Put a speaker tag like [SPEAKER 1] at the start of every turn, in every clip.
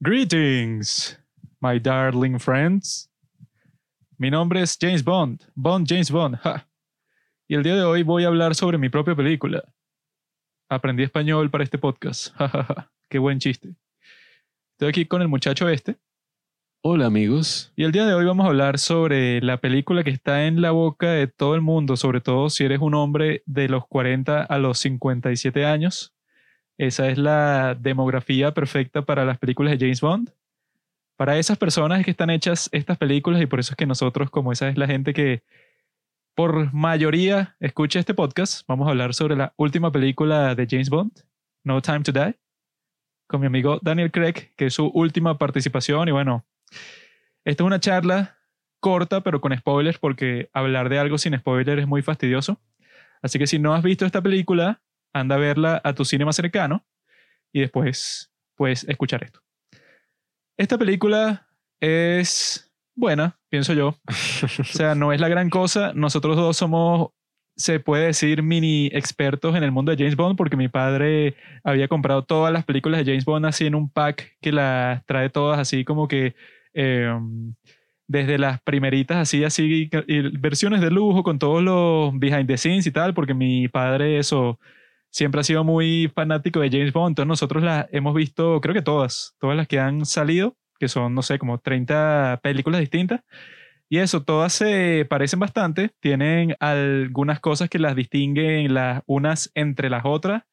[SPEAKER 1] Greetings, my darling friends. Mi nombre es James Bond, Bond James Bond. ja. Y el día de hoy voy a hablar sobre mi propia película. Aprendí español para este podcast. ja, ja, ja. Qué buen chiste. Estoy aquí con el muchacho este.
[SPEAKER 2] Hola amigos.
[SPEAKER 1] Y el día de hoy vamos a hablar sobre la película que está en la boca de todo el mundo, sobre todo si eres un hombre de los 40 a los 57 años. Esa es la demografía perfecta para las películas de James Bond. Para esas personas que están hechas estas películas y por eso es que nosotros, como esa es la gente que por mayoría escucha este podcast, vamos a hablar sobre la última película de James Bond, No Time to Die, con mi amigo Daniel Craig, que es su última participación y bueno, esta es una charla corta, pero con spoilers, porque hablar de algo sin spoilers es muy fastidioso. Así que si no has visto esta película, anda a verla a tu cine más cercano y después puedes escuchar esto. Esta película es buena, pienso yo. O sea, no es la gran cosa. Nosotros dos somos, se puede decir, mini expertos en el mundo de James Bond, porque mi padre había comprado todas las películas de James Bond así en un pack que las trae todas así como que eh, desde las primeritas así, así, y versiones de lujo con todos los behind the scenes y tal, porque mi padre eso siempre ha sido muy fanático de James Bond, entonces nosotros las hemos visto, creo que todas, todas las que han salido, que son, no sé, como 30 películas distintas. Y eso, todas se parecen bastante, tienen algunas cosas que las distinguen las unas entre las otras,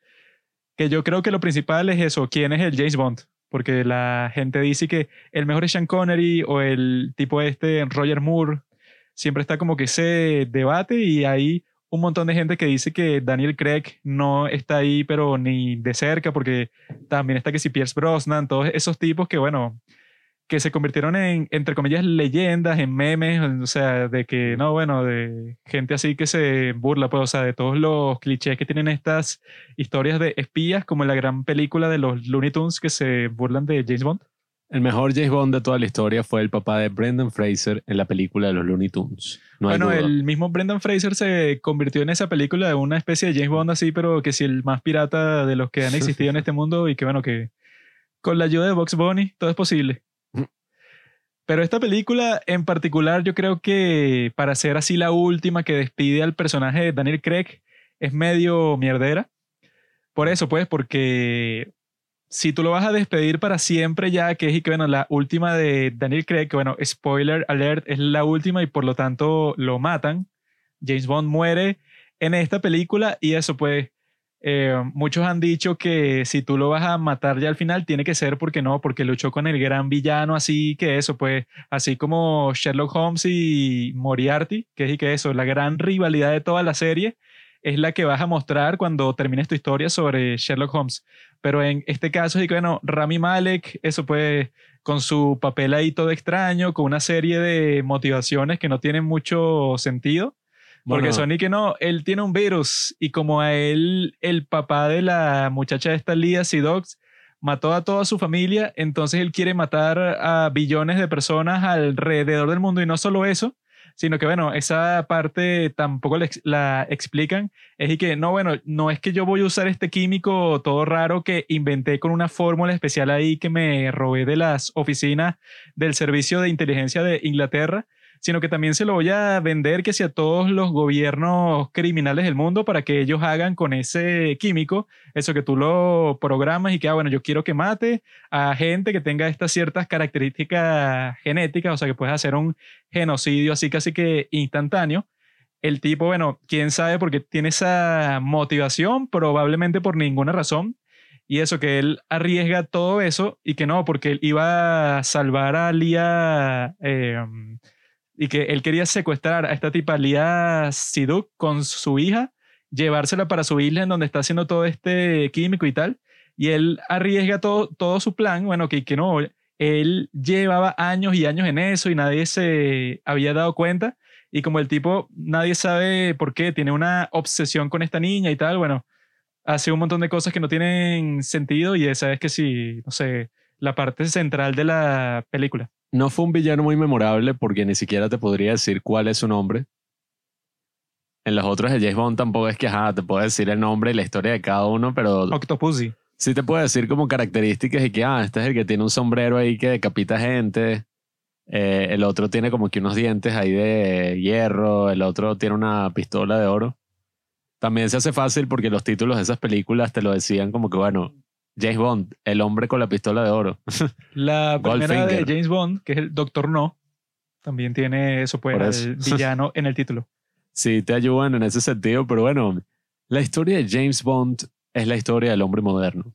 [SPEAKER 1] que yo creo que lo principal es eso, quién es el James Bond, porque la gente dice que el mejor es Sean Connery o el tipo este Roger Moore, siempre está como que ese debate y hay un montón de gente que dice que Daniel Craig no está ahí, pero ni de cerca, porque también está que si Pierce Brosnan, todos esos tipos que, bueno, que se convirtieron en, entre comillas, leyendas, en memes, o sea, de que, no, bueno, de gente así que se burla, pues, o sea, de todos los clichés que tienen estas historias de espías, como en la gran película de los Looney Tunes que se burlan de James Bond.
[SPEAKER 2] El mejor James Bond de toda la historia fue el papá de Brendan Fraser en la película de los Looney Tunes. No
[SPEAKER 1] bueno,
[SPEAKER 2] duda.
[SPEAKER 1] el mismo Brendan Fraser se convirtió en esa película de una especie de James Bond así, pero que si el más pirata de los que han existido en este mundo y que bueno, que con la ayuda de Box Bunny todo es posible. Pero esta película en particular yo creo que para ser así la última que despide al personaje de Daniel Craig es medio mierdera. Por eso pues, porque si tú lo vas a despedir para siempre ya, que es y que bueno, la última de Daniel Craig, que bueno, spoiler alert, es la última y por lo tanto lo matan. James Bond muere en esta película y eso pues, eh, muchos han dicho que si tú lo vas a matar ya al final, tiene que ser porque no, porque luchó con el gran villano, así que eso pues, así como Sherlock Holmes y Moriarty, que es y que eso, la gran rivalidad de toda la serie es la que vas a mostrar cuando termines tu historia sobre Sherlock Holmes. Pero en este caso, que bueno, Rami Malek, eso pues, con su papel ahí todo extraño, con una serie de motivaciones que no tienen mucho sentido. Porque
[SPEAKER 2] Bueno.
[SPEAKER 1] son y que no, él tiene un virus y como a él, el papá de la muchacha de esta Lia Dogs mató a toda su familia, entonces él quiere matar a billones de personas alrededor del mundo y no solo eso, sino que bueno, esa parte tampoco la, la explican, es y que no, bueno, no es que yo voy a usar este químico todo raro que inventé con una fórmula especial ahí que me robé de las oficinas del Servicio de Inteligencia de Inglaterra, sino que también se lo voy a vender que sea a todos los gobiernos criminales del mundo para que ellos hagan con ese químico eso que tú lo programas y que, ah, bueno, yo quiero que mate a gente que tenga estas ciertas características genéticas, o sea, que puedes hacer un genocidio así casi que instantáneo. El tipo, bueno, quién sabe por qué tiene esa motivación, probablemente por ninguna razón. Y eso, que él arriesga todo eso y que no, porque él iba a salvar a Lía eh, y que él quería secuestrar a esta tipa Lía Siduk con su hija, llevársela para su isla en donde está haciendo todo este químico y tal. Y él arriesga todo, todo su plan, bueno, que, que no, él llevaba años y años en eso y nadie se había dado cuenta. Y como el tipo, nadie sabe por qué, tiene una obsesión con esta niña y tal, bueno, hace un montón de cosas que no tienen sentido y esa es que sí, no sé, la parte central de la película.
[SPEAKER 2] No fue un villano muy memorable porque ni siquiera te podría decir cuál es su nombre. En las otras de James Bond tampoco es que, ajá, te puedo decir el nombre y la historia de cada uno, pero
[SPEAKER 1] Octopussy.
[SPEAKER 2] Sí te puedo decir como características y que, ah, este es el que tiene un sombrero ahí que decapita gente. Eh, el otro tiene como que unos dientes ahí de hierro. El otro tiene una pistola de oro. También se hace fácil porque los títulos de esas películas te lo decían como que, bueno, James Bond, el hombre con la pistola de oro.
[SPEAKER 1] La primera de. James Bond, que es el Doctor No, también tiene eso, pues,
[SPEAKER 2] eso.
[SPEAKER 1] el villano en el título.
[SPEAKER 2] sí, te ayudan en ese sentido, pero bueno, la historia de James Bond es la historia del hombre moderno.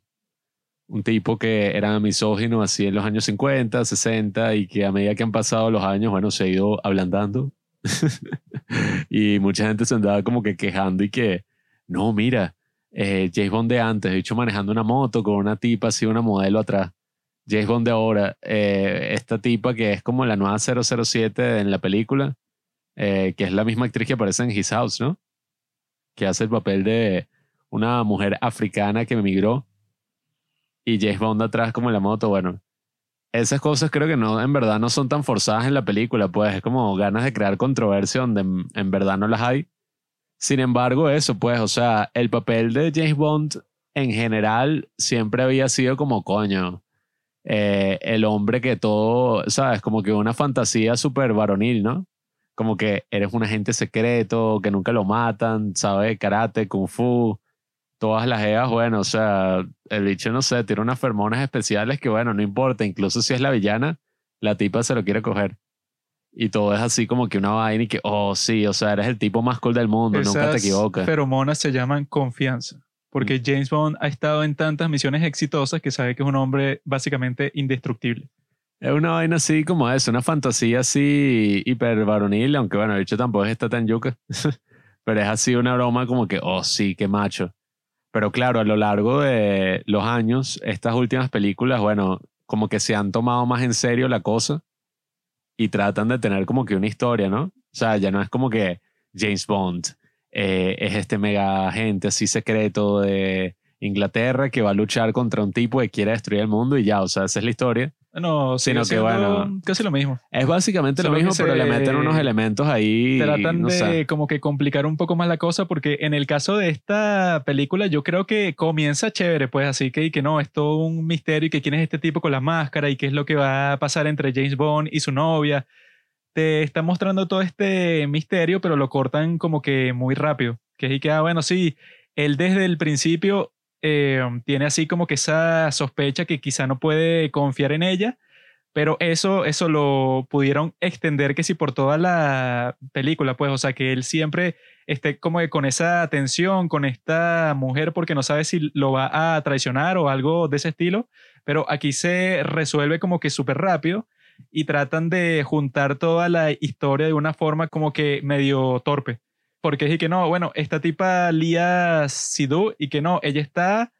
[SPEAKER 2] Un tipo que era misógino así en los años 50, 60 y que a medida que han pasado los años, bueno, se ha ido ablandando. y mucha gente se andaba como que quejando y que, no, mira, eh, James Bond de antes, de hecho manejando una moto con una tipa así, una modelo atrás. James Bond de ahora, eh, esta tipa que es como la nueva 007 en la película, eh, que es la misma actriz que aparece en His House, ¿no? Que hace el papel de una mujer africana que emigró y James Bond atrás como en la moto, bueno. Esas cosas creo que no, en verdad no son tan forzadas en la película, pues es como ganas de crear controversia donde en verdad no las hay. Sin embargo, eso, pues, o sea, el papel de James Bond en general siempre había sido como coño. eh, el hombre que todo, ¿sabes? Como que una fantasía súper varonil, ¿no? Como que eres un agente secreto, que nunca lo matan, ¿sabes? Karate, kung fu, todas las evas, bueno, o sea, el bicho, no sé, tiene unas feromonas especiales que, bueno, no importa, incluso si es la villana, la tipa se lo quiere coger. Y todo es así como que una vaina y que, oh, sí, o sea, eres el tipo más cool del mundo, nunca te
[SPEAKER 1] Esas
[SPEAKER 2] equivocas.
[SPEAKER 1] feromonas se llaman confianza. Porque James Bond ha estado en tantas misiones exitosas que sabe que es un hombre básicamente indestructible.
[SPEAKER 2] Es una vaina así como eso, una fantasía así hiper varonil, aunque bueno, el bicho tampoco está tan yuca. Pero es así una broma como que, oh sí, qué macho. Pero claro, a lo largo de los años, estas últimas películas, bueno, como que se han tomado más en serio la cosa y tratan de tener como que una historia, ¿no? O sea, ya no es como que James Bond eh, es este mega agente así secreto de Inglaterra que va a luchar contra un tipo que quiere destruir el mundo y ya, o sea, esa es la historia.
[SPEAKER 1] No,
[SPEAKER 2] Sino que, bueno,
[SPEAKER 1] casi lo mismo.
[SPEAKER 2] Es básicamente lo
[SPEAKER 1] Solo
[SPEAKER 2] mismo, pero le meten unos elementos ahí.
[SPEAKER 1] Tratan
[SPEAKER 2] no
[SPEAKER 1] de
[SPEAKER 2] sé.
[SPEAKER 1] como que complicar un poco más la cosa porque en el caso de esta película yo creo que comienza chévere, pues así que, y que no, es todo un misterio y que quién es este tipo con la máscara y qué es lo que va a pasar entre James Bond y su novia. Te está mostrando todo este misterio, pero lo cortan como que muy rápido. Que es y que, ah, bueno, sí, él desde el principio eh, tiene así como que esa sospecha que quizá no puede confiar en ella, pero eso, eso lo pudieron extender que si por toda la película, pues, o sea, que él siempre esté como que con esa tensión con esta mujer porque no sabe si lo va a traicionar o algo de ese estilo, pero aquí se resuelve como que súper rápido y tratan de juntar toda la historia de una forma como que medio torpe. Porque es y que no, bueno, esta tipa Lia Sidhu y que no, ella está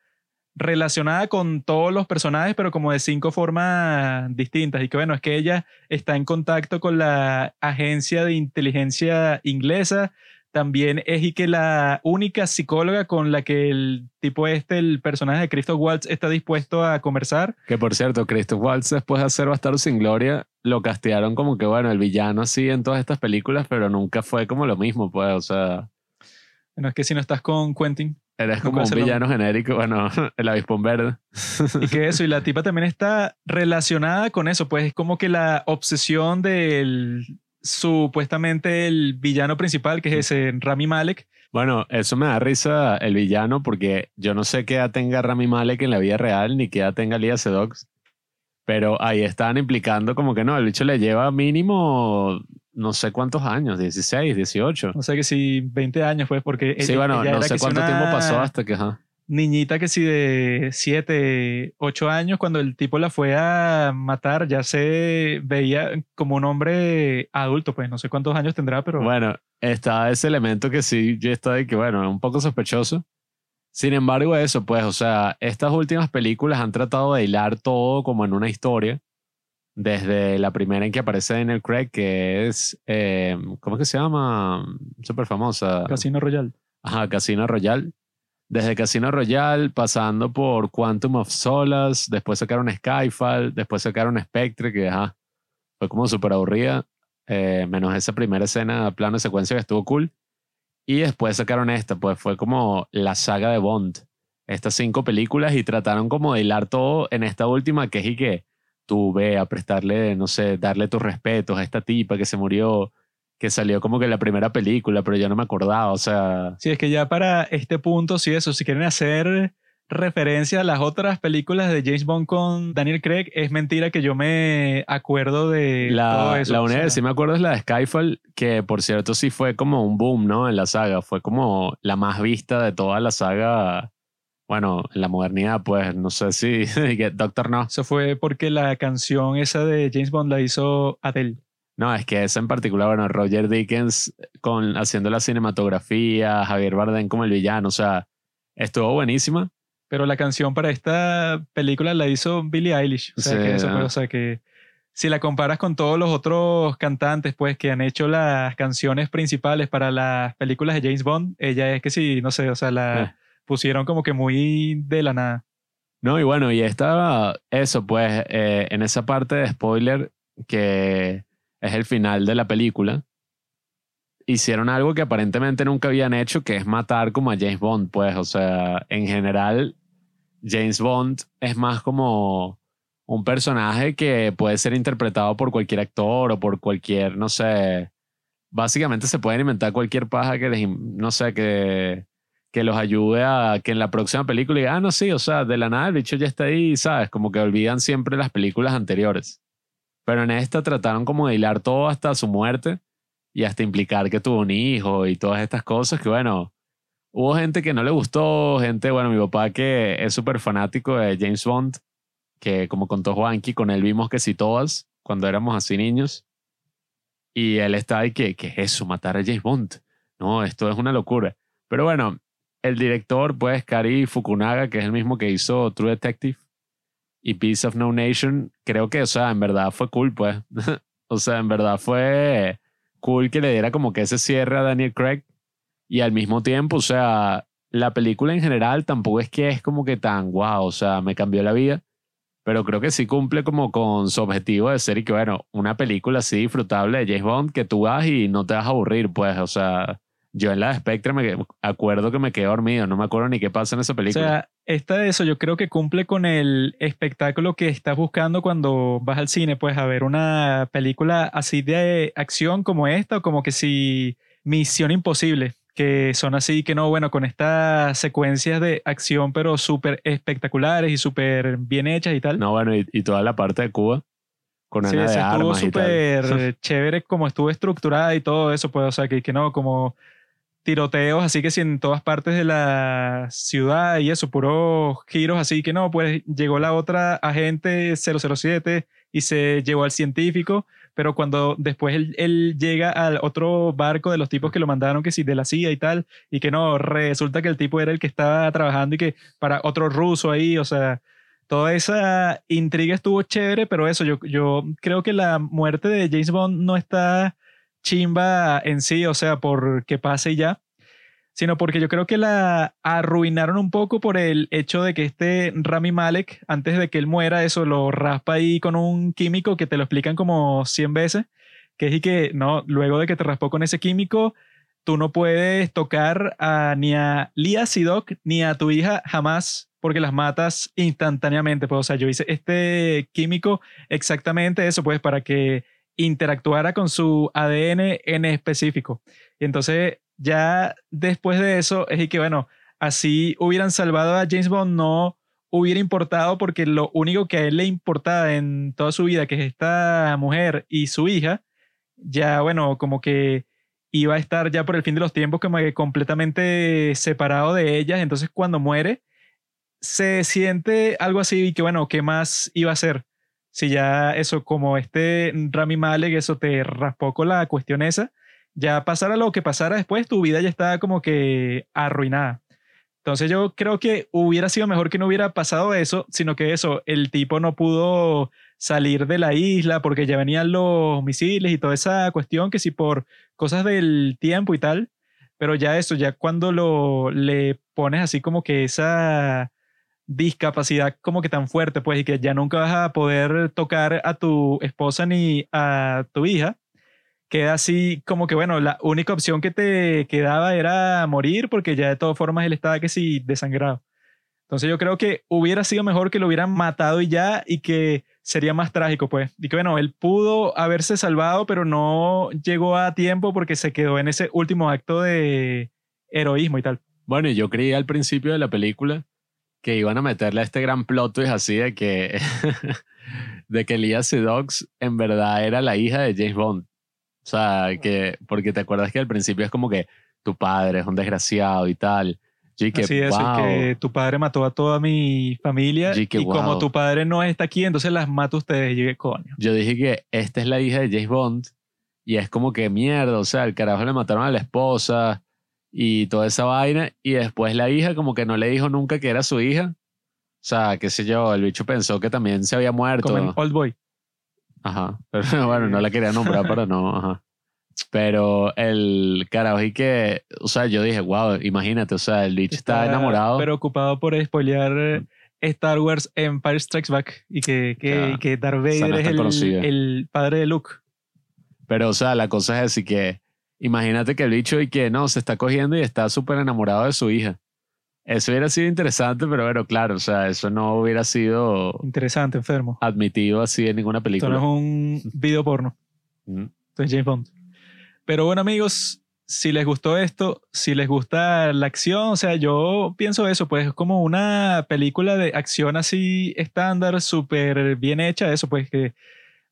[SPEAKER 1] relacionada con todos los personajes, pero como de cinco formas distintas. Y que bueno, es que ella está en contacto con la agencia de inteligencia inglesa. También es y que la única psicóloga con la que el tipo este, el personaje de Christoph Waltz, está dispuesto a conversar.
[SPEAKER 2] Que por cierto, Christoph Waltz, después de hacer Bastardo sin Gloria, lo castearon como que, bueno, el villano así en todas estas películas, pero nunca fue como lo mismo, pues, o sea,
[SPEAKER 1] Bueno, es que si no estás con Quentin,
[SPEAKER 2] eres
[SPEAKER 1] No
[SPEAKER 2] como un
[SPEAKER 1] lo
[SPEAKER 2] villano genérico, bueno, el avispón verde.
[SPEAKER 1] Y que eso, y la tipa también está relacionada con eso, pues es como que la obsesión del supuestamente el villano principal, que es ese Rami Malek,
[SPEAKER 2] Bueno, eso me da risa el villano porque yo no sé qué edad tenga Rami Malek en la vida real ni qué edad tenga Lia Sedox, pero ahí están implicando como que no, el bicho le lleva mínimo no sé cuántos años, 16, 18.
[SPEAKER 1] o sea que si 20 años, pues porque
[SPEAKER 2] Sí,
[SPEAKER 1] ella-
[SPEAKER 2] bueno,
[SPEAKER 1] ella
[SPEAKER 2] no sé cuánto
[SPEAKER 1] una
[SPEAKER 2] tiempo pasó hasta que... Ajá.
[SPEAKER 1] Niñita que si de 7, 8 años, cuando el tipo la fue a matar, ya se veía como un hombre adulto, pues no sé cuántos años tendrá, pero
[SPEAKER 2] Bueno, está ese elemento que sí, yo estoy que, bueno, un poco sospechoso. Sin embargo, eso, pues, o sea, estas últimas películas han tratado de hilar todo como en una historia. Desde la primera en que aparece Daniel Craig, que es, eh, ¿cómo es que se llama? Súper famosa.
[SPEAKER 1] Casino Royale.
[SPEAKER 2] Ajá, Casino Royale. Desde Casino Royale, pasando por Quantum of Solace, después sacaron Skyfall, después sacaron Spectre, que ajá, fue como súper aburrida, eh, menos esa primera escena, plano de secuencia que estuvo cool. Y después sacaron esta, pues fue como la saga de Bond. estas cinco películas y trataron como de hilar todo en esta última que es y que tú ve a prestarle, no sé, darle tus respetos a esta tipa que se murió, que salió como que la primera película, pero yo no me acordaba, o sea...
[SPEAKER 1] Sí, es que ya para este punto, sí, eso, si quieren hacer referencia a las otras películas de James Bond con Daniel Craig, es mentira que yo me acuerdo de
[SPEAKER 2] la,
[SPEAKER 1] todo eso.
[SPEAKER 2] La
[SPEAKER 1] o
[SPEAKER 2] única
[SPEAKER 1] sea,
[SPEAKER 2] que sí me acuerdo es la de Skyfall, que por cierto sí fue como un boom, ¿no? En la saga, fue como la más vista de toda la saga, bueno, en la modernidad, pues no sé si Doctor No.
[SPEAKER 1] Eso fue porque la canción esa de James Bond la hizo Adele.
[SPEAKER 2] No, es que esa en particular, bueno, Roger Dickens con, haciendo la cinematografía, Javier Bardem como el villano, o sea, estuvo buenísima.
[SPEAKER 1] Pero la canción para esta película la hizo Billie Eilish. O sea,
[SPEAKER 2] Sí,
[SPEAKER 1] que eso, pues, o sea, que si la comparas con todos los otros cantantes, pues, que han hecho las canciones principales para las películas de James Bond, ella es que sí, no sé, o sea, la
[SPEAKER 2] Eh.
[SPEAKER 1] pusieron como que muy de la nada.
[SPEAKER 2] No, y bueno, y estaba eso, pues, eh, en esa parte de spoiler que es el final de la película, hicieron algo que aparentemente nunca habían hecho, que es matar como a James Bond, pues, o sea, en general, James Bond es más como un personaje que puede ser interpretado por cualquier actor o por cualquier, no sé, básicamente se pueden inventar cualquier paja que les, no sé, que, que los ayude a que en la próxima película digan, ah, no, sí, o sea, de la nada el bicho ya está ahí, ¿sabes? Como que olvidan siempre las películas anteriores. Pero en esta trataron como de hilar todo hasta su muerte y hasta implicar que tuvo un hijo y todas estas cosas que, bueno, hubo gente que no le gustó, gente, bueno, mi papá que es súper fanático de James Bond, que como contó Juanqui, con él vimos que sí todas, cuando éramos así niños. Y él está ahí que, ¿qué es eso? Matar a James Bond. No, esto es una locura. Pero bueno, el director, pues, Kari Fukunaga, que es el mismo que hizo True Detective y Peace of No Nation, creo que, o sea, en verdad fue cool, pues. o sea, en verdad fue cool que le diera como que ese cierre a Daniel Craig. Y al mismo tiempo, o sea, la película en general tampoco es que es como que tan wow, o sea, me cambió la vida. Pero creo que sí cumple como con su objetivo de ser y que, bueno, una película así disfrutable de James Bond que tú vas y no te vas a aburrir, pues, o sea, yo en la de Spectre me acuerdo que me quedé dormido, no me acuerdo ni qué pasa en esa
[SPEAKER 1] O
[SPEAKER 2] película.
[SPEAKER 1] sea, esta de eso yo creo que cumple con el espectáculo que estás buscando cuando vas al cine, pues a ver una película así de acción como esta, o como que si Misión Imposible, que son así que no, bueno, con estas secuencias de acción pero súper espectaculares y súper bien hechas y tal.
[SPEAKER 2] no, bueno, y, y toda la parte de Cuba con
[SPEAKER 1] Sí,
[SPEAKER 2] Ana de
[SPEAKER 1] estuvo
[SPEAKER 2] armas tal.
[SPEAKER 1] súper chévere como estuvo estructurada y todo eso, pues, o sea, que, que no, como tiroteos, así que sí, en todas partes de la ciudad y eso, puros giros, así que no, pues llegó la otra agente 007 y se llevó al científico, pero cuando después él, él llega al otro barco de los tipos que lo mandaron, que sí, de la CIA y tal, y que no, resulta que el tipo era el que estaba trabajando y que para otro ruso ahí, o sea, toda esa intriga estuvo chévere, pero eso, yo, yo creo que la muerte de James Bond no está chimba en sí, o sea, por que pase ya, sino porque yo creo que la arruinaron un poco por el hecho de que este Rami Malek, antes de que él muera, eso lo raspa ahí con un químico que te lo explican como 100 veces, que es y que, no, luego de que te raspó con ese químico, tú no puedes tocar a, ni a Lia Sidok ni a tu hija jamás porque las matas instantáneamente. Pues, o sea, yo hice este químico exactamente eso, pues, para que interactuara con su ADN en específico. Y entonces, ya después de eso, es que, bueno, así hubieran salvado a James Bond, no hubiera importado porque lo único que a él le importaba en toda su vida, que es esta mujer y su hija, ya, bueno, como que iba a estar ya por el fin de los tiempos como que completamente separado de ellas. Entonces, cuando muere, se siente algo así y que, bueno, ¿qué más iba a hacer? Si ya eso, como este Rami Malek, eso te raspó con la cuestión esa, ya pasara lo que pasara después, tu vida ya estaba como que arruinada. Entonces yo creo que hubiera sido mejor que no hubiera pasado eso, sino que eso, el tipo no pudo salir de la isla porque ya venían los misiles y toda esa cuestión que si por cosas del tiempo y tal, pero ya eso, ya cuando lo le pones así como que esa discapacidad como que tan fuerte, pues, y que ya nunca vas a poder tocar a tu esposa ni a tu hija, queda así como que, bueno, la única opción que te quedaba era morir porque ya de todas formas él estaba que sí desangrado. Entonces yo creo que hubiera sido mejor que lo hubieran matado y ya y que sería más trágico, pues. Y que bueno, él pudo haberse salvado, pero no llegó a tiempo porque se quedó en ese último acto de heroísmo y tal.
[SPEAKER 2] Bueno, yo creí al principio de la película que iban a meterle a este gran plot twist así de que, de que Lia Dogs en verdad era la hija de James Bond. O sea, que, porque te acuerdas que al principio es como que tu padre es un desgraciado y tal.
[SPEAKER 1] Y que, Así es, que tu padre mató a toda mi familia y, como tu padre no está aquí, entonces las mata ustedes. Y coño.
[SPEAKER 2] Yo dije que esta es la hija de James Bond y es como que mierda, o sea, el carajo le mataron a la esposa y toda esa vaina y después la hija como que no le dijo nunca que era su hija. O sea, qué sé yo, el bicho pensó que también se había muerto.
[SPEAKER 1] Como en Old Boy.
[SPEAKER 2] Ajá, pero bueno, no la quería nombrar para no, ajá. Pero el carajo y que, o sea, yo dije, wow, imagínate, o sea, el bicho está, enamorado.
[SPEAKER 1] Preocupado por spoilear mm. Star Wars Empire Strikes Back y que, que, que Darth Vader es el, el, padre de Luke.
[SPEAKER 2] Pero, o sea, la cosa es así que, imagínate que el bicho y que no, se está cogiendo y está súper enamorado de su hija. Eso hubiera sido interesante, pero bueno, claro, o sea, eso no hubiera sido...
[SPEAKER 1] Interesante, enfermo.
[SPEAKER 2] Admitido así en ninguna película.
[SPEAKER 1] Esto no es un video porno. Mm. Entonces, James Bond. Pero bueno, amigos, si les gustó esto, si les gusta la acción, o sea, yo pienso eso, pues es como una película de acción así estándar, súper bien hecha, eso, pues que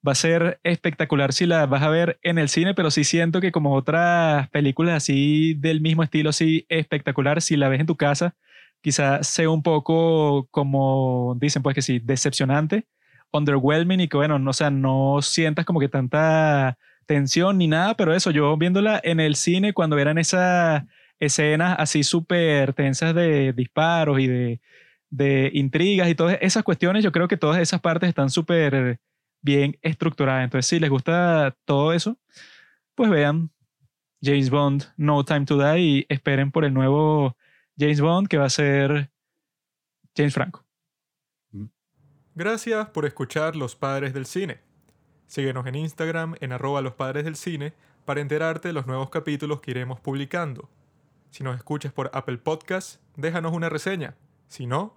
[SPEAKER 1] va a ser espectacular si la vas a ver en el cine, pero sí siento que como otras películas así del mismo estilo, así espectacular, si la ves en tu casa, quizás sea un poco como dicen, pues que sí, decepcionante, underwhelming y que bueno, no, o sea, no sientas como que tanta tensión ni nada, pero eso, yo viéndola en el cine cuando eran esas escenas así súper tensas de disparos y de, de intrigas y todas esas cuestiones, yo creo que todas esas partes están súper bien estructuradas. Entonces, si les gusta todo eso, pues vean James Bond, No Time to Die y esperen por el nuevo James Bond que va a ser James Franco.
[SPEAKER 3] Gracias por escuchar Los Padres del Cine. Síguenos en Instagram en arroba los padres del cine para enterarte de los nuevos capítulos que iremos publicando. Si nos escuchas por Apple Podcast, déjanos una reseña. Si no,